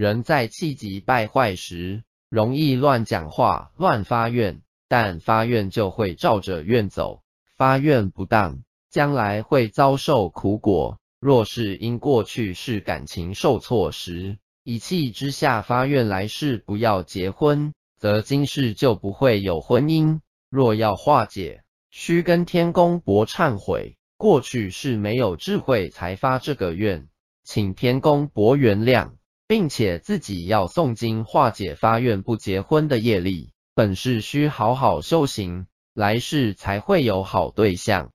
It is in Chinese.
人在气急败坏时，容易乱讲话、乱发愿，但发愿就会照着愿走，发愿不当，将来会遭受苦果。若是因过去是感情受挫时，一气之下发愿来世不要结婚，则今世就不会有婚姻。若要化解，需跟天公伯忏悔，过去是没有智慧才发这个愿，请天公伯原谅，并且自己要诵经化解发愿不结婚的业力。本是需好好修行，来世才会有好对象。